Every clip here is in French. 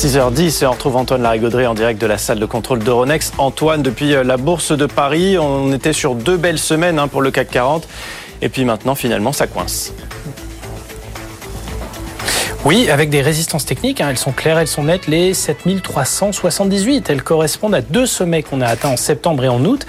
6h10 et on retrouve Antoine Larigauderie en direct de la salle de contrôle d'Euronext. Antoine, depuis euh, la bourse de Paris, on était sur deux belles semaines hein, pour le CAC 40 et puis maintenant finalement ça coince. Oui, avec des résistances techniques, hein, elles sont claires, elles sont nettes, les 7378. Elles correspondent à deux sommets qu'on a atteints en septembre et en août.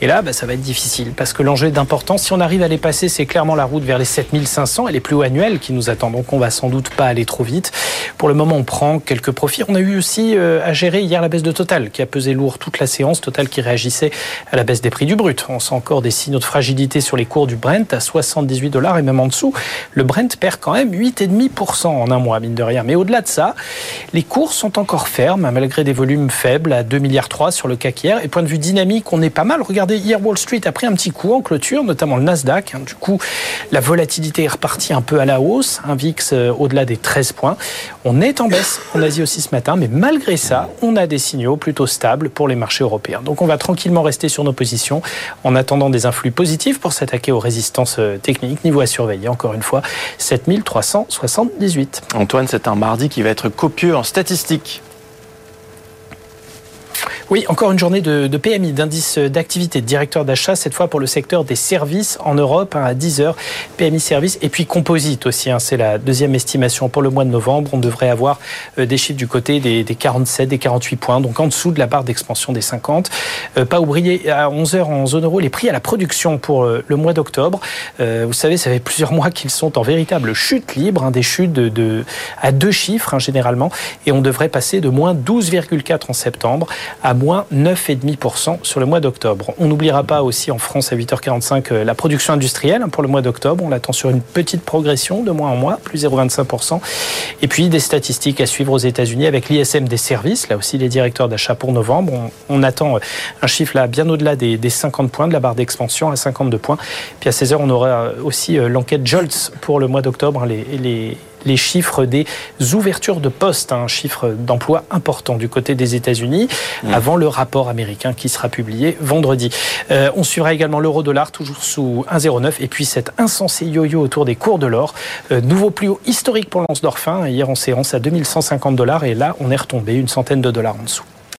Et là, bah, ça va être difficile parce que l'enjeu est d'importance. Si on arrive à les passer, c'est clairement la route vers les 7500 et les plus hauts annuels qui nous attendent. Donc on va sans doute pas aller trop vite. Pour le moment, on prend quelques profits. On a eu aussi euh, à gérer hier la baisse de Total qui a pesé lourd toute la séance. Total qui réagissait à la baisse des prix du brut. On sent encore des signaux de fragilité sur les cours du Brent à 78 dollars et même en dessous. Le Brent perd quand même 8,5% en un mois, mine de rien. Mais au-delà de ça, les cours sont encore fermes, malgré des volumes faibles à 2,3 milliards sur le CAC hier. Et point de vue dynamique, on est pas mal. Regardez, hier Wall Street a pris un petit coup en clôture, notamment le Nasdaq. Du coup, la volatilité est repartie un peu à la hausse, un VIX euh, au-delà des 13 points. On est en baisse en Asie aussi ce matin, mais malgré ça, on a des signaux plutôt stables pour les marchés européens. Donc on va tranquillement rester sur nos positions en attendant des influx positifs pour s'attaquer aux résistances euh, techniques. Niveau à surveiller, encore une fois, 7378. Antoine, c'est un mardi qui va être copieux en statistiques. Oui, encore une journée de, PMI, d'indice d'activité, de directeur d'achat, cette fois pour le secteur des services en Europe, hein, à 10 heures. PMI services et puis composite aussi, hein, c'est la deuxième estimation pour le mois de novembre. On devrait avoir euh, des chiffres du côté des, 47, des 48 points, donc en dessous de la barre d'expansion des 50. Euh, pas oublier à 11 heures en zone euro les prix à la production pour euh, le mois d'octobre. vous savez, ça fait plusieurs mois qu'ils sont en véritable chute libre, hein, des chutes de, à deux chiffres généralement, et on devrait passer de moins 12,4 en septembre à moins 9,5% sur le mois d'octobre. On n'oubliera pas aussi en France à 8h45 euh, la production industrielle pour le mois d'octobre. On l'attend sur une petite progression de mois en mois, plus 0,25%. Et puis des statistiques à suivre aux États-Unis avec l'ISM des services, là aussi les directeurs d'achat pour novembre. On, attend euh, un chiffre là bien au-delà des, 50 points de la barre d'expansion à 52 points. Puis à 16h, on aura euh, aussi l'enquête Jolts pour le mois d'octobre, les, les les chiffres des ouvertures de postes, un chiffre d'emploi important du côté des États-Unis, mmh. avant le rapport américain qui sera publié vendredi. Euh, on suivra également l'euro-dollar, toujours sous 1,09, et puis cet insensé yo-yo autour des cours de l'or. Euh, nouveau plus haut historique pour l'once d'or fin, hier en séance à 2150 dollars, et là, on est retombé une centaine de dollars en dessous.